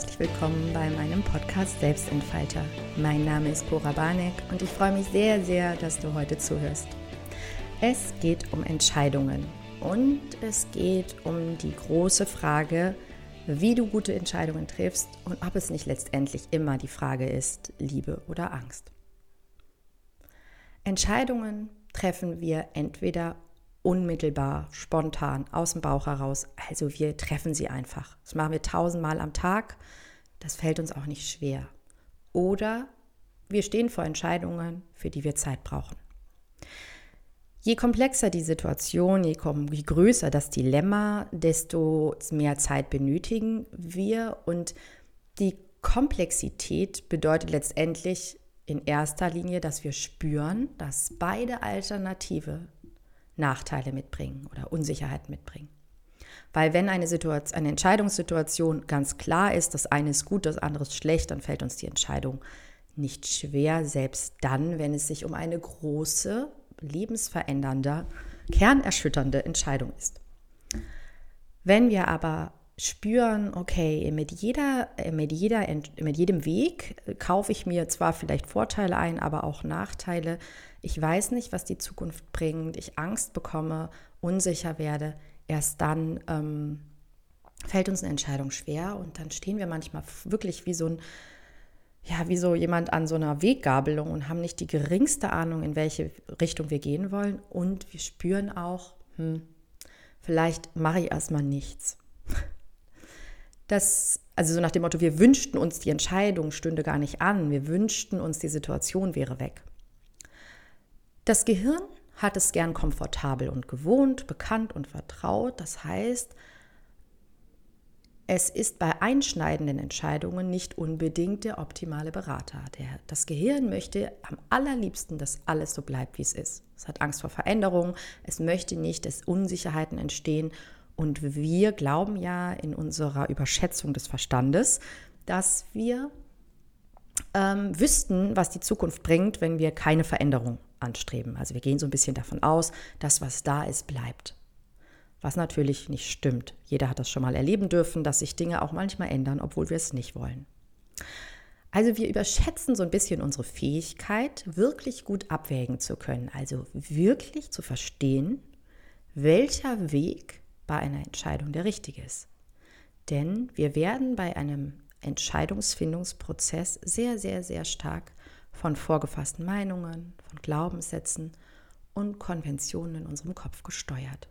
herzlich willkommen bei meinem Podcast Selbstentfalter. Mein Name ist Cora Barneck und ich freue mich sehr, sehr, dass du heute zuhörst. Es geht um Entscheidungen und es geht um die große Frage, wie du gute Entscheidungen triffst und ob es nicht letztendlich immer die Frage ist, Liebe oder Angst. Entscheidungen treffen wir entweder unmittelbar, spontan, aus dem Bauch heraus. Also wir treffen sie einfach. Das machen wir tausendmal am Tag. Das fällt uns auch nicht schwer. Oder wir stehen vor Entscheidungen, für die wir Zeit brauchen. Je komplexer die Situation, je, je größer das Dilemma, desto mehr Zeit benötigen wir. Und die Komplexität bedeutet letztendlich in erster Linie, dass wir spüren, dass beide Alternative Nachteile mitbringen oder Unsicherheit mitbringen. Weil wenn eine, Situation, eine Entscheidungssituation ganz klar ist, das eine ist gut, das andere ist schlecht, dann fällt uns die Entscheidung nicht schwer, selbst dann, wenn es sich um eine große, lebensverändernde, kernerschütternde Entscheidung ist. Wenn wir aber spüren, okay, mit, jeder, mit, jeder, mit jedem Weg kaufe ich mir zwar vielleicht Vorteile ein, aber auch Nachteile. Ich weiß nicht, was die Zukunft bringt. Ich Angst bekomme, unsicher werde. Erst dann ähm, fällt uns eine Entscheidung schwer und dann stehen wir manchmal wirklich wie so ein, ja, wie so jemand an so einer Weggabelung und haben nicht die geringste Ahnung, in welche Richtung wir gehen wollen. Und wir spüren auch, hm, vielleicht mache ich erstmal nichts dass, also so nach dem Motto, wir wünschten uns, die Entscheidung stünde gar nicht an, wir wünschten uns, die Situation wäre weg. Das Gehirn hat es gern komfortabel und gewohnt, bekannt und vertraut. Das heißt, es ist bei einschneidenden Entscheidungen nicht unbedingt der optimale Berater. Der, das Gehirn möchte am allerliebsten, dass alles so bleibt, wie es ist. Es hat Angst vor Veränderungen, es möchte nicht, dass Unsicherheiten entstehen und wir glauben ja in unserer Überschätzung des Verstandes, dass wir ähm, wüssten, was die Zukunft bringt, wenn wir keine Veränderung anstreben. Also wir gehen so ein bisschen davon aus, dass was da ist, bleibt. Was natürlich nicht stimmt. Jeder hat das schon mal erleben dürfen, dass sich Dinge auch manchmal ändern, obwohl wir es nicht wollen. Also wir überschätzen so ein bisschen unsere Fähigkeit, wirklich gut abwägen zu können. Also wirklich zu verstehen, welcher Weg bei einer Entscheidung der richtige ist. Denn wir werden bei einem Entscheidungsfindungsprozess sehr, sehr, sehr stark von vorgefassten Meinungen, von Glaubenssätzen und Konventionen in unserem Kopf gesteuert.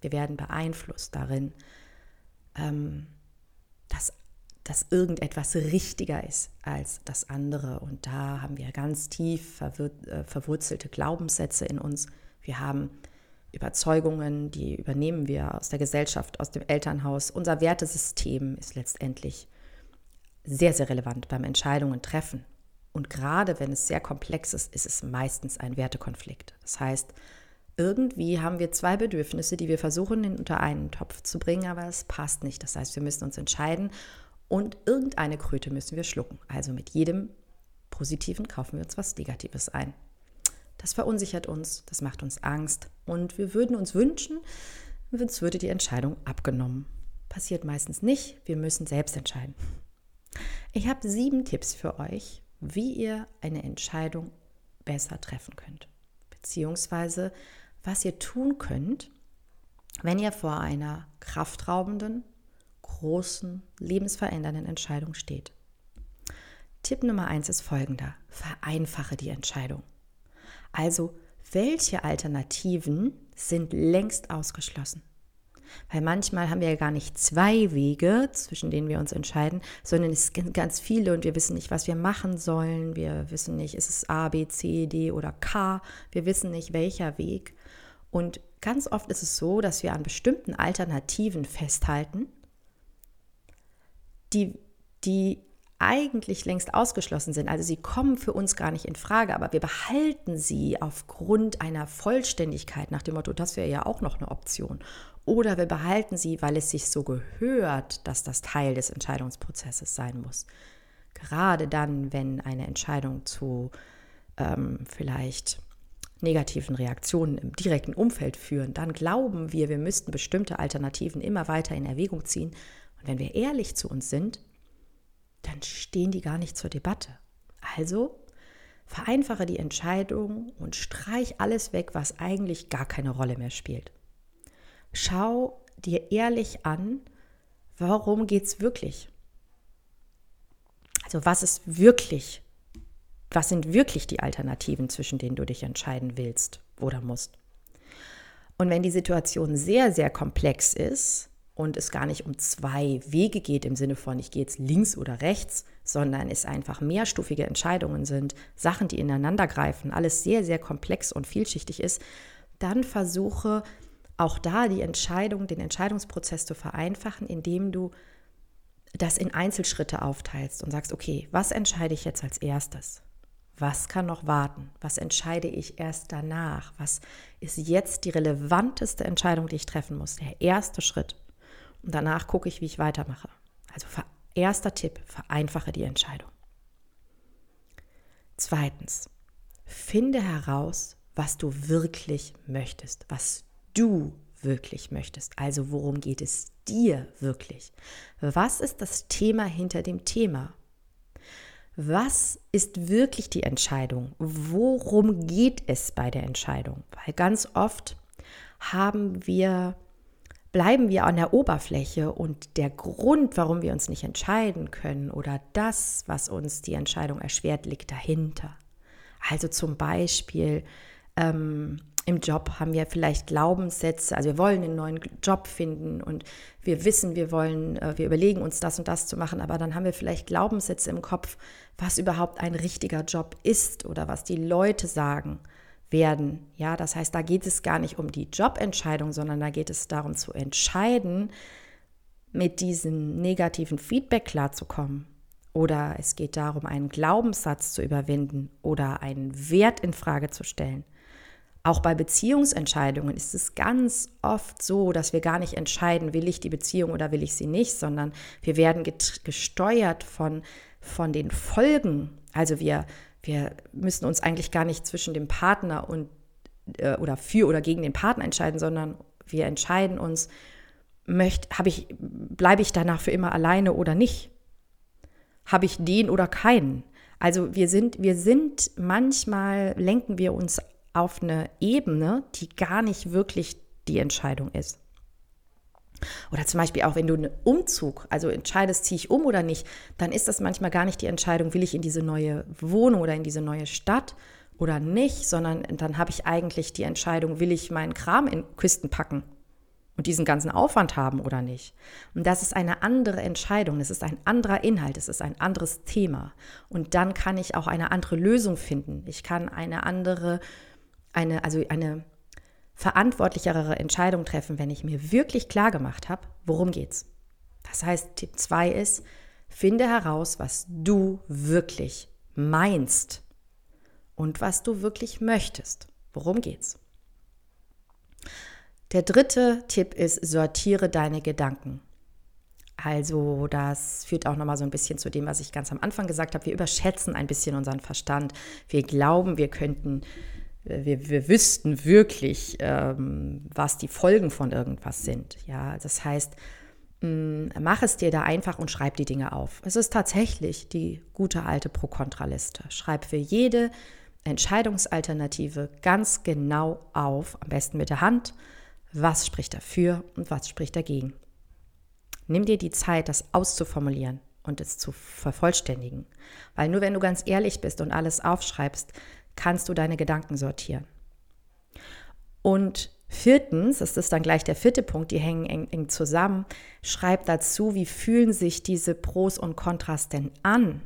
Wir werden beeinflusst darin, ähm, dass, dass irgendetwas richtiger ist als das andere. Und da haben wir ganz tief äh, verwurzelte Glaubenssätze in uns. Wir haben Überzeugungen, die übernehmen wir aus der Gesellschaft, aus dem Elternhaus. Unser Wertesystem ist letztendlich sehr, sehr relevant beim Entscheidungen treffen. Und gerade wenn es sehr komplex ist, ist es meistens ein Wertekonflikt. Das heißt, irgendwie haben wir zwei Bedürfnisse, die wir versuchen, unter einen Topf zu bringen, aber es passt nicht. Das heißt, wir müssen uns entscheiden und irgendeine Kröte müssen wir schlucken. Also mit jedem Positiven kaufen wir uns was Negatives ein. Das verunsichert uns, das macht uns Angst und wir würden uns wünschen, uns würde die Entscheidung abgenommen. Passiert meistens nicht, wir müssen selbst entscheiden. Ich habe sieben Tipps für euch, wie ihr eine Entscheidung besser treffen könnt, beziehungsweise was ihr tun könnt, wenn ihr vor einer kraftraubenden, großen, lebensverändernden Entscheidung steht. Tipp Nummer eins ist folgender: Vereinfache die Entscheidung. Also, welche Alternativen sind längst ausgeschlossen? Weil manchmal haben wir ja gar nicht zwei Wege, zwischen denen wir uns entscheiden, sondern es sind ganz viele und wir wissen nicht, was wir machen sollen. Wir wissen nicht, ist es A, B, C, D oder K. Wir wissen nicht, welcher Weg. Und ganz oft ist es so, dass wir an bestimmten Alternativen festhalten, die, die eigentlich längst ausgeschlossen sind. Also sie kommen für uns gar nicht in Frage, aber wir behalten sie aufgrund einer Vollständigkeit nach dem Motto, das wäre ja auch noch eine Option. Oder wir behalten sie, weil es sich so gehört, dass das Teil des Entscheidungsprozesses sein muss. Gerade dann, wenn eine Entscheidung zu ähm, vielleicht negativen Reaktionen im direkten Umfeld führen, dann glauben wir, wir müssten bestimmte Alternativen immer weiter in Erwägung ziehen. Und wenn wir ehrlich zu uns sind, stehen die gar nicht zur Debatte. Also vereinfache die Entscheidung und streich alles weg, was eigentlich gar keine Rolle mehr spielt. Schau dir ehrlich an, warum geht es wirklich? Also was ist wirklich, was sind wirklich die Alternativen, zwischen denen du dich entscheiden willst oder musst? Und wenn die Situation sehr, sehr komplex ist und es gar nicht um zwei Wege geht im Sinne von, ich gehe jetzt links oder rechts, sondern es einfach mehrstufige Entscheidungen sind, Sachen, die ineinander greifen, alles sehr, sehr komplex und vielschichtig ist, dann versuche auch da die Entscheidung, den Entscheidungsprozess zu vereinfachen, indem du das in Einzelschritte aufteilst und sagst, okay, was entscheide ich jetzt als erstes? Was kann noch warten? Was entscheide ich erst danach? Was ist jetzt die relevanteste Entscheidung, die ich treffen muss? Der erste Schritt. Und danach gucke ich, wie ich weitermache. Also erster Tipp, vereinfache die Entscheidung. Zweitens, finde heraus, was du wirklich möchtest, was du wirklich möchtest. Also worum geht es dir wirklich? Was ist das Thema hinter dem Thema? Was ist wirklich die Entscheidung? Worum geht es bei der Entscheidung? Weil ganz oft haben wir bleiben wir an der Oberfläche und der Grund, warum wir uns nicht entscheiden können oder das, was uns die Entscheidung erschwert, liegt dahinter. Also zum Beispiel ähm, im Job haben wir vielleicht Glaubenssätze, also wir wollen einen neuen Job finden und wir wissen, wir wollen, äh, wir überlegen uns das und das zu machen, aber dann haben wir vielleicht Glaubenssätze im Kopf, was überhaupt ein richtiger Job ist oder was die Leute sagen werden. Ja, das heißt, da geht es gar nicht um die Jobentscheidung, sondern da geht es darum zu entscheiden, mit diesem negativen Feedback klarzukommen. Oder es geht darum, einen Glaubenssatz zu überwinden oder einen Wert in Frage zu stellen. Auch bei Beziehungsentscheidungen ist es ganz oft so, dass wir gar nicht entscheiden, will ich die Beziehung oder will ich sie nicht, sondern wir werden gesteuert von, von den Folgen. Also wir, wir müssen uns eigentlich gar nicht zwischen dem Partner und äh, oder für oder gegen den Partner entscheiden, sondern wir entscheiden uns, möchte, ich, bleibe ich danach für immer alleine oder nicht? Habe ich den oder keinen? Also wir sind, wir sind, manchmal lenken wir uns auf eine Ebene, die gar nicht wirklich die Entscheidung ist. Oder zum Beispiel auch, wenn du einen Umzug, also entscheidest, ziehe ich um oder nicht, dann ist das manchmal gar nicht die Entscheidung, will ich in diese neue Wohnung oder in diese neue Stadt oder nicht, sondern dann habe ich eigentlich die Entscheidung, will ich meinen Kram in Kisten packen und diesen ganzen Aufwand haben oder nicht. Und das ist eine andere Entscheidung, es ist ein anderer Inhalt, es ist ein anderes Thema. Und dann kann ich auch eine andere Lösung finden. Ich kann eine andere eine, also eine verantwortlichere Entscheidung treffen, wenn ich mir wirklich klar gemacht habe, worum geht's. Das heißt, Tipp 2 ist, finde heraus, was du wirklich meinst und was du wirklich möchtest. Worum geht's? Der dritte Tipp ist, sortiere deine Gedanken. Also das führt auch nochmal so ein bisschen zu dem, was ich ganz am Anfang gesagt habe. Wir überschätzen ein bisschen unseren Verstand. Wir glauben, wir könnten wir, wir wüssten wirklich, ähm, was die Folgen von irgendwas sind. Ja, das heißt, mh, mm, mach es dir da einfach und schreib die Dinge auf. Es ist tatsächlich die gute alte Pro-Kontra-Liste. Schreib für jede Entscheidungsalternative ganz genau auf, am besten mit der Hand, was spricht dafür und was spricht dagegen. Nimm dir die Zeit, das auszuformulieren und es zu vervollständigen. Weil nur wenn du ganz ehrlich bist und alles aufschreibst, kannst du deine Gedanken sortieren. Und viertens, das ist dann gleich der vierte Punkt, die hängen eng, eng zusammen, schreib dazu, wie fühlen sich diese Pros und Kontras denn an?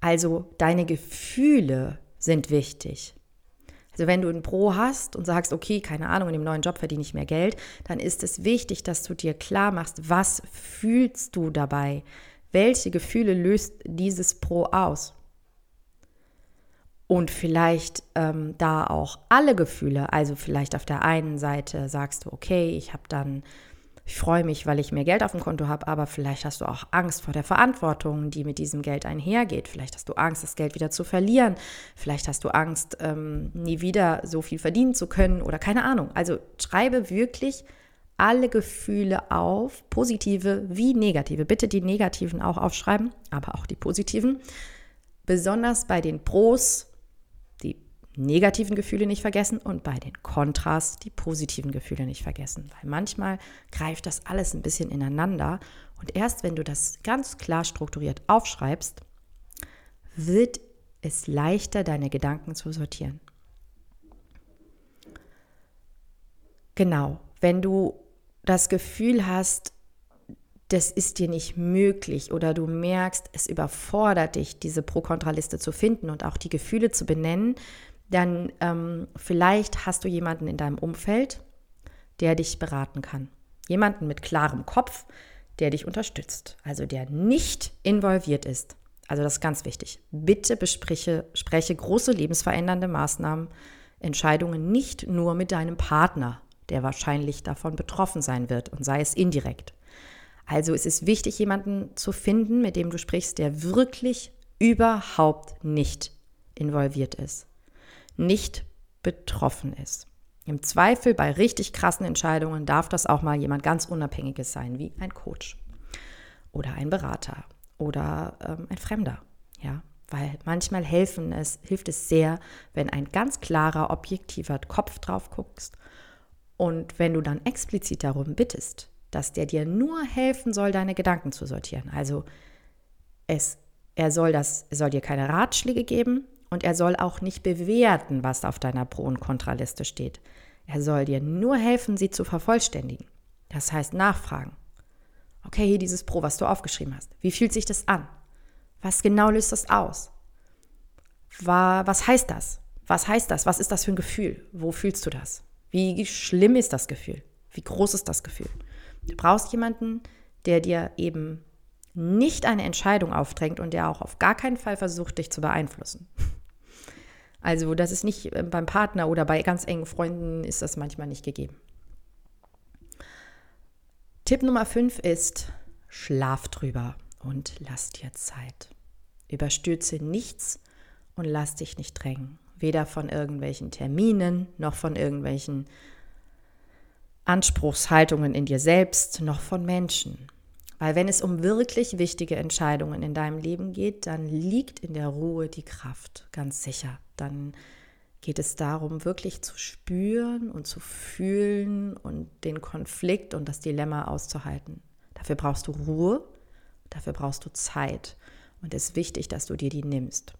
Also deine Gefühle sind wichtig. Also wenn du ein Pro hast und sagst, okay, keine Ahnung, in dem neuen Job verdiene ich mehr Geld, dann ist es wichtig, dass du dir klar machst, was fühlst du dabei? Welche Gefühle löst dieses Pro aus? Und vielleicht ähm, da auch alle Gefühle, also vielleicht auf der einen Seite sagst du, okay, ich habe dann, ich freue mich, weil ich mehr Geld auf dem Konto habe, aber vielleicht hast du auch Angst vor der Verantwortung, die mit diesem Geld einhergeht. Vielleicht hast du Angst, das Geld wieder zu verlieren. Vielleicht hast du Angst, ähm, nie wieder so viel verdienen zu können oder keine Ahnung. Also schreibe wirklich alle Gefühle auf, positive wie negative. Bitte die negativen auch aufschreiben, aber auch die positiven. Besonders bei den Pros negativen Gefühle nicht vergessen und bei den Kontras die positiven Gefühle nicht vergessen. Weil manchmal greift das alles ein bisschen ineinander und erst wenn du das ganz klar strukturiert aufschreibst, wird es leichter, deine Gedanken zu sortieren. Genau, wenn du das Gefühl hast, das ist dir nicht möglich oder du merkst, es überfordert dich, diese Pro-Kontra-Liste zu finden und auch die Gefühle zu benennen, dann ähm, vielleicht hast du jemanden in deinem Umfeld, der dich beraten kann. Jemanden mit klarem Kopf, der dich unterstützt, also der nicht involviert ist. Also das ist ganz wichtig. Bitte bespreche spreche große lebensverändernde Maßnahmen, Entscheidungen nicht nur mit deinem Partner, der wahrscheinlich davon betroffen sein wird und sei es indirekt. Also es ist wichtig, jemanden zu finden, mit dem du sprichst, der wirklich überhaupt nicht involviert ist, nicht betroffen ist. Im Zweifel bei richtig krassen Entscheidungen darf das auch mal jemand ganz Unabhängiges sein, wie ein Coach oder ein Berater oder ähm, ein Fremder. Ja, weil manchmal helfen es, hilft es sehr, wenn ein ganz klarer, objektiver Kopf drauf guckst und wenn du dann explizit darum bittest, dass der dir nur helfen soll, deine Gedanken zu sortieren. Also es, er soll das, er soll dir keine Ratschläge geben und er soll auch nicht bewerten, was auf deiner Pro- und Kontraliste steht. Er soll dir nur helfen, sie zu vervollständigen. Das heißt nachfragen. Okay, hier dieses Pro, was du aufgeschrieben hast. Wie fühlt sich das an? Was genau löst das aus? Was heißt das? Was heißt das? Was ist das für ein Gefühl? Wo fühlst du das? Wie schlimm ist das Gefühl? Wie groß ist das Gefühl? Du brauchst jemanden, der dir eben nicht eine Entscheidung aufdrängt und der auch auf gar keinen Fall versucht, dich zu beeinflussen. Also das ist nicht äh, beim Partner oder bei ganz engen Freunden ist das manchmal nicht gegeben. Tipp Nummer 5 ist, schlaf drüber und lass dir Zeit. Überstürze nichts und lass dich nicht drängen weder von irgendwelchen Terminen noch von irgendwelchen Anspruchshaltungen in dir selbst noch von Menschen. Weil wenn es um wirklich wichtige Entscheidungen in deinem Leben geht, dann liegt in der Ruhe die Kraft, ganz sicher. Dann geht es darum, wirklich zu spüren und zu fühlen und den Konflikt und das Dilemma auszuhalten. Dafür brauchst du Ruhe, dafür brauchst du Zeit. Und es ist wichtig, dass du dir die nimmst.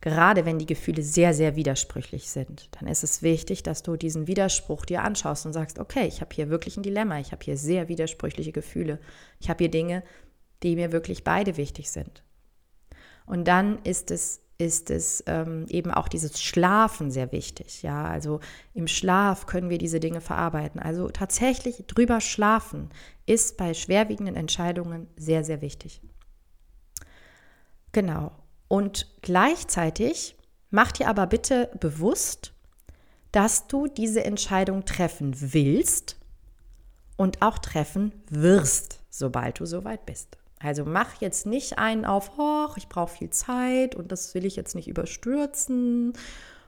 Gerade wenn die Gefühle sehr, sehr widersprüchlich sind, dann ist es wichtig, dass du diesen Widerspruch dir anschaust und sagst, okay, ich habe hier wirklich ein Dilemma, ich habe hier sehr widersprüchliche Gefühle, ich habe hier Dinge, die mir wirklich beide wichtig sind. Und dann ist es ist es ähm, eben auch dieses Schlafen sehr wichtig. Ja, also im Schlaf können wir diese Dinge verarbeiten. Also tatsächlich drüber schlafen ist bei schwerwiegenden Entscheidungen sehr, sehr wichtig. Genau. Und gleichzeitig mach dir aber bitte bewusst, dass du diese Entscheidung treffen willst und auch treffen wirst, sobald du soweit bist. Also mach jetzt nicht einen auf, oh, ich brauche viel Zeit und das will ich jetzt nicht überstürzen.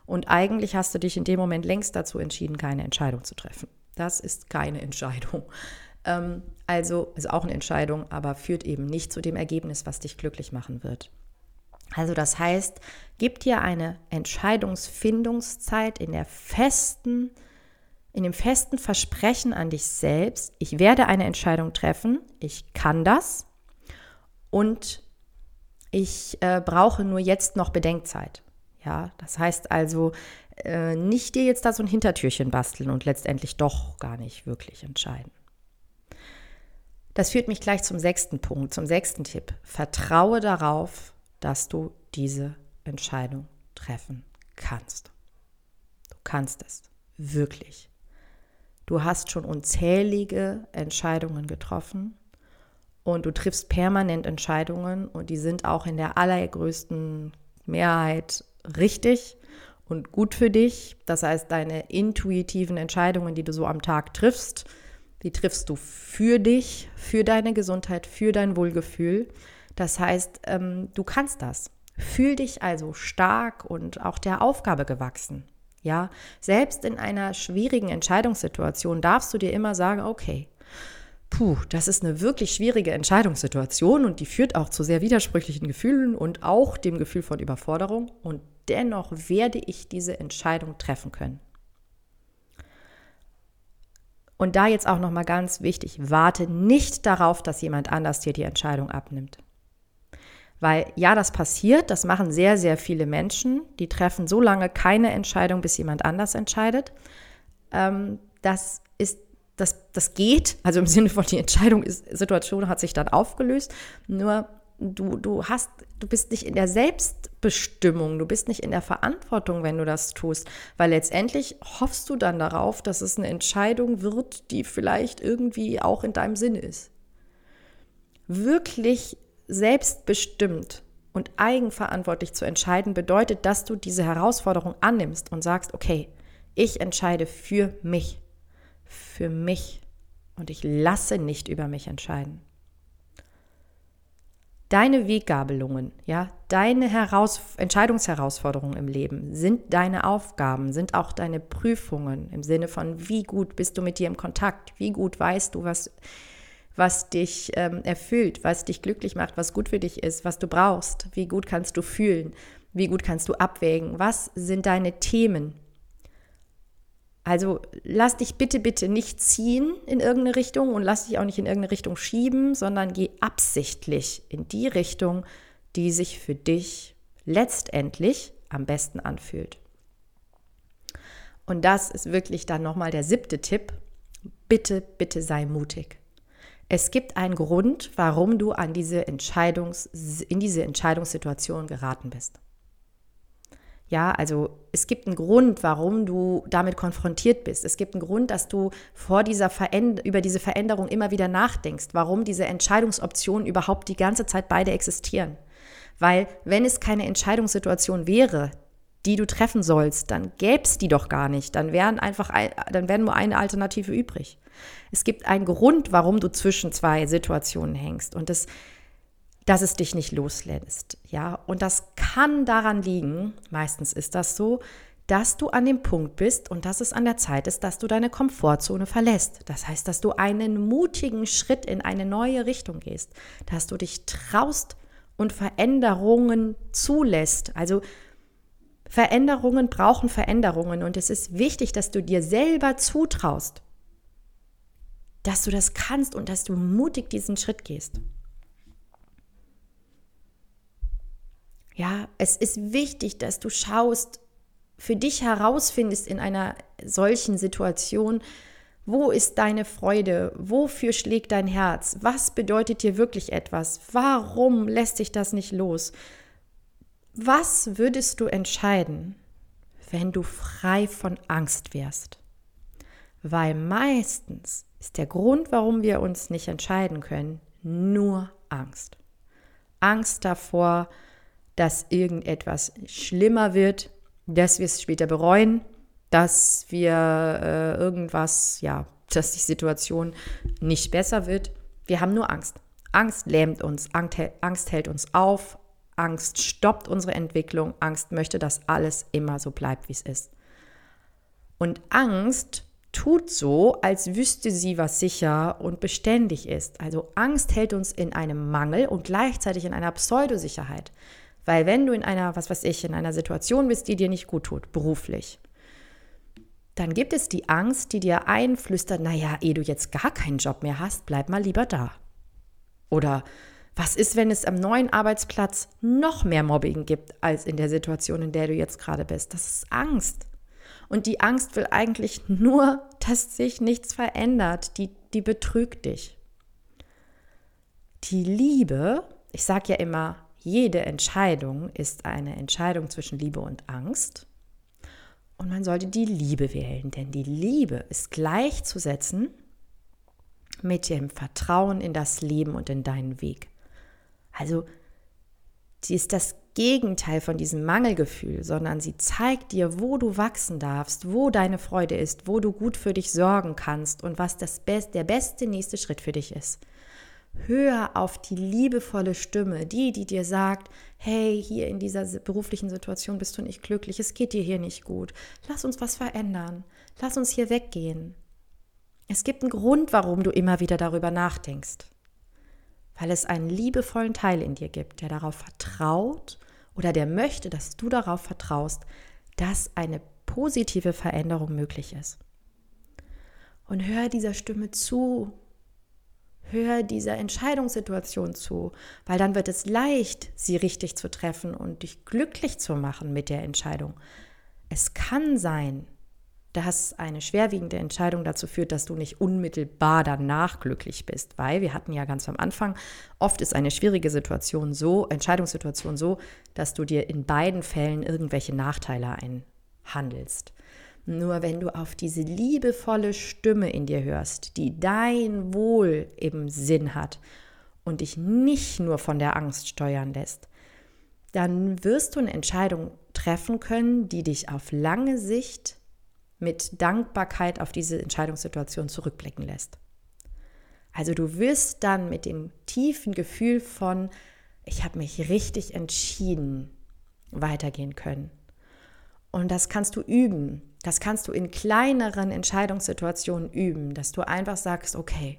Und eigentlich hast du dich in dem Moment längst dazu entschieden, keine Entscheidung zu treffen. Das ist keine Entscheidung. Ähm, also ist auch eine Entscheidung, aber führt eben nicht zu dem Ergebnis, was dich glücklich machen wird. Also das heißt, gib dir eine Entscheidungsfindungszeit in der festen, in dem festen Versprechen an dich selbst, ich werde eine Entscheidung treffen, ich kann das und ich äh, brauche nur jetzt noch Bedenkzeit. Ja, das heißt also, äh, nicht dir jetzt da so ein Hintertürchen basteln und letztendlich doch gar nicht wirklich entscheiden. Das führt mich gleich zum sechsten Punkt, zum sechsten Tipp. Vertraue darauf, dass du diese Entscheidung treffen kannst. Du kannst es, wirklich. Du hast schon unzählige Entscheidungen getroffen und du triffst permanent Entscheidungen und die sind auch in der allergrößten Mehrheit richtig und gut für dich. Das heißt, deine intuitiven Entscheidungen, die du so am Tag triffst, die triffst du für dich, für deine Gesundheit, für dein Wohlgefühl. Das heißt, ähm, du kannst das. Fühl dich also stark und auch der Aufgabe gewachsen. Ja, selbst in einer schwierigen Entscheidungssituation darfst du dir immer sagen, okay, puh, das ist eine wirklich schwierige Entscheidungssituation und die führt auch zu sehr widersprüchlichen Gefühlen und auch dem Gefühl von Überforderung und dennoch werde ich diese Entscheidung treffen können. Und da jetzt auch noch mal ganz wichtig, warte nicht darauf, dass jemand anders dir die Entscheidung abnimmt. Weil ja, das passiert, das machen sehr, sehr viele Menschen. Die treffen so lange keine Entscheidung, bis jemand anders entscheidet. Ähm, das ist, das, das geht, also im Sinne von die Entscheidung ist, Situation hat sich dann aufgelöst. Nur du, du hast, du bist nicht in der Selbstbestimmung, du bist nicht in der Verantwortung, wenn du das tust, weil letztendlich hoffst du dann darauf, dass es eine Entscheidung wird, die vielleicht irgendwie auch in deinem Sinne ist. Wirklich selbstbestimmt und eigenverantwortlich zu entscheiden, bedeutet, dass du diese Herausforderung annimmst und sagst, okay, ich entscheide für mich, für mich und ich lasse nicht über mich entscheiden. Deine Weggabelungen, ja, deine Heraus Entscheidungsherausforderungen im Leben sind deine Aufgaben, sind auch deine Prüfungen im Sinne von, wie gut bist du mit dir im Kontakt, wie gut weißt du, was, was dich ähm, erfüllt, was dich glücklich macht, was gut für dich ist, was du brauchst, wie gut kannst du fühlen, wie gut kannst du abwägen, was sind deine Themen, also lass dich bitte, bitte nicht ziehen in irgendeine Richtung und lass dich auch nicht in irgendeine Richtung schieben, sondern geh absichtlich in die Richtung, die sich für dich letztendlich am besten anfühlt. Und das ist wirklich dann nochmal der siebte Tipp. Bitte, bitte sei mutig. Es gibt einen Grund, warum du an diese Entscheidungs in diese Entscheidungssituation geraten bist. Ja, also es gibt einen Grund, warum du damit konfrontiert bist. Es gibt einen Grund, dass du vor dieser über diese Veränderung immer wieder nachdenkst, warum diese Entscheidungsoptionen überhaupt die ganze Zeit beide existieren. Weil wenn es keine Entscheidungssituation wäre, die du treffen sollst, dann gäbe die doch gar nicht. Dann wären einfach, dann wäre nur eine Alternative übrig. Es gibt einen Grund, warum du zwischen zwei Situationen hängst. Und das dass es dich nicht loslässt. Ja, und das kann daran liegen, meistens ist das so, dass du an dem Punkt bist und dass es an der Zeit ist, dass du deine Komfortzone verlässt. Das heißt, dass du einen mutigen Schritt in eine neue Richtung gehst, dass du dich traust und Veränderungen zulässt. Also Veränderungen brauchen Veränderungen und es ist wichtig, dass du dir selber zutraust, dass du das kannst und dass du mutig diesen Schritt gehst. Ja, es ist wichtig, dass du schaust, für dich herausfindest in einer solchen Situation, wo ist deine Freude? Wofür schlägt dein Herz? Was bedeutet dir wirklich etwas? Warum lässt sich das nicht los? Was würdest du entscheiden, wenn du frei von Angst wärst? Weil meistens ist der Grund, warum wir uns nicht entscheiden können, nur Angst. Angst davor, dass irgendetwas schlimmer wird, dass wir es später bereuen, dass wir äh, irgendwas, ja, dass die Situation nicht besser wird. Wir haben nur Angst. Angst lähmt uns, Angst hält uns auf, Angst stoppt unsere Entwicklung, Angst möchte, dass alles immer so bleibt, wie es ist. Und Angst tut so, als wüsste sie, was sicher und beständig ist. Also Angst hält uns in einem Mangel und gleichzeitig in einer Pseudosicherheit. Weil wenn du in einer, was weiß ich, in einer Situation bist, die dir nicht gut tut, beruflich, dann gibt es die Angst, die dir einflüstert, naja, ehe du jetzt gar keinen Job mehr hast, bleib mal lieber da. Oder was ist, wenn es am neuen Arbeitsplatz noch mehr Mobbing gibt als in der Situation, in der du jetzt gerade bist? Das ist Angst. Und die Angst will eigentlich nur, dass sich nichts verändert. Die, die betrügt dich. Die Liebe, ich sage ja immer, jede Entscheidung ist eine Entscheidung zwischen Liebe und Angst. Und man sollte die Liebe wählen, denn die Liebe ist gleichzusetzen mit dem Vertrauen in das Leben und in deinen Weg. Also sie ist das Gegenteil von diesem Mangelgefühl, sondern sie zeigt dir, wo du wachsen darfst, wo deine Freude ist, wo du gut für dich sorgen kannst und was das Be der beste nächste Schritt für dich ist. Hör auf die liebevolle Stimme, die, die dir sagt, hey, hier in dieser beruflichen Situation bist du nicht glücklich, es geht dir hier nicht gut, lass uns was verändern, lass uns hier weggehen. Es gibt einen Grund, warum du immer wieder darüber nachdenkst, weil es einen liebevollen Teil in dir gibt, der darauf vertraut oder der möchte, dass du darauf vertraust, dass eine positive Veränderung möglich ist. Und hör dieser Stimme zu, Hör dieser Entscheidungssituation zu, weil dann wird es leicht, sie richtig zu treffen und dich glücklich zu machen mit der Entscheidung. Es kann sein, dass eine schwerwiegende Entscheidung dazu führt, dass du nicht unmittelbar danach glücklich bist, weil wir hatten ja ganz am Anfang, oft ist eine schwierige Situation so, Entscheidungssituation so, dass du dir in beiden Fällen irgendwelche Nachteile einhandelst. Nur wenn du auf diese liebevolle Stimme in dir hörst, die dein Wohl im Sinn hat und dich nicht nur von der Angst steuern lässt, dann wirst du eine Entscheidung treffen können, die dich auf lange Sicht mit Dankbarkeit auf diese Entscheidungssituation zurückblicken lässt. Also du wirst dann mit dem tiefen Gefühl von, ich habe mich richtig entschieden, weitergehen können. Und das kannst du üben. Das kannst du in kleineren Entscheidungssituationen üben, dass du einfach sagst, okay,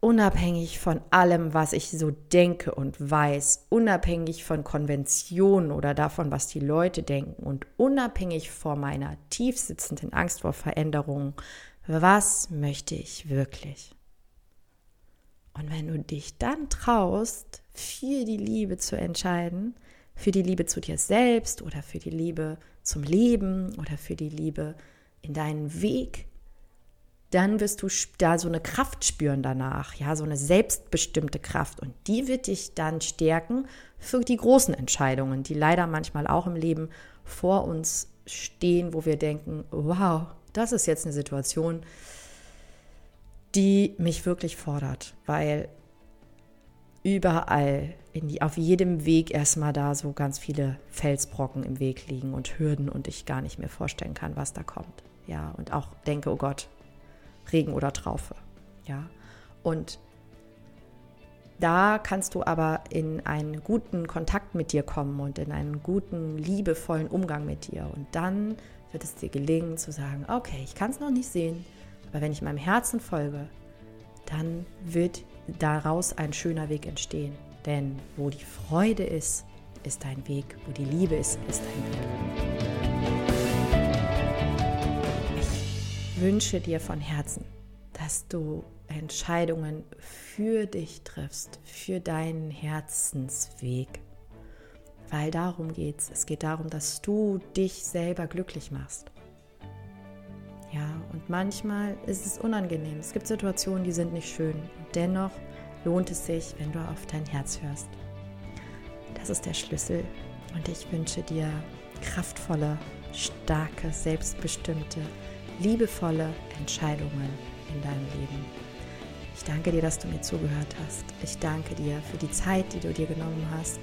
unabhängig von allem, was ich so denke und weiß, unabhängig von Konventionen oder davon, was die Leute denken und unabhängig von meiner tiefsitzenden Angst vor Veränderungen, was möchte ich wirklich? Und wenn du dich dann traust, für die Liebe zu entscheiden, für die Liebe zu dir selbst oder für die Liebe zum Leben oder für die Liebe in deinen Weg, dann wirst du da so eine Kraft spüren danach, ja, so eine selbstbestimmte Kraft und die wird dich dann stärken für die großen Entscheidungen, die leider manchmal auch im Leben vor uns stehen, wo wir denken, wow, das ist jetzt eine Situation, die mich wirklich fordert, weil überall, die, auf jedem Weg erstmal da so ganz viele Felsbrocken im Weg liegen und Hürden und ich gar nicht mehr vorstellen kann, was da kommt. Ja, und auch denke, oh Gott, Regen oder Traufe. Ja, und da kannst du aber in einen guten Kontakt mit dir kommen und in einen guten, liebevollen Umgang mit dir. Und dann wird es dir gelingen zu sagen, okay, ich kann es noch nicht sehen, aber wenn ich meinem Herzen folge, dann wird daraus ein schöner Weg entstehen. Denn wo die Freude ist, ist dein Weg. Wo die Liebe ist, ist dein Weg. Wünsche dir von Herzen, dass du Entscheidungen für dich triffst, für deinen Herzensweg. Weil darum geht es. Es geht darum, dass du dich selber glücklich machst. Ja, und manchmal ist es unangenehm. Es gibt Situationen, die sind nicht schön. Dennoch lohnt es sich, wenn du auf dein Herz hörst. Das ist der Schlüssel. Und ich wünsche dir kraftvolle, starke, selbstbestimmte, liebevolle Entscheidungen in deinem Leben. Ich danke dir, dass du mir zugehört hast. Ich danke dir für die Zeit, die du dir genommen hast.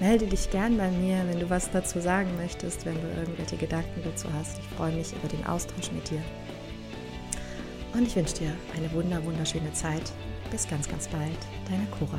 Melde dich gern bei mir, wenn du was dazu sagen möchtest, wenn du irgendwelche Gedanken dazu hast. Ich freue mich über den Austausch mit dir. Und ich wünsche dir eine wunder, wunderschöne Zeit. Bis ganz, ganz bald. Deine Cora.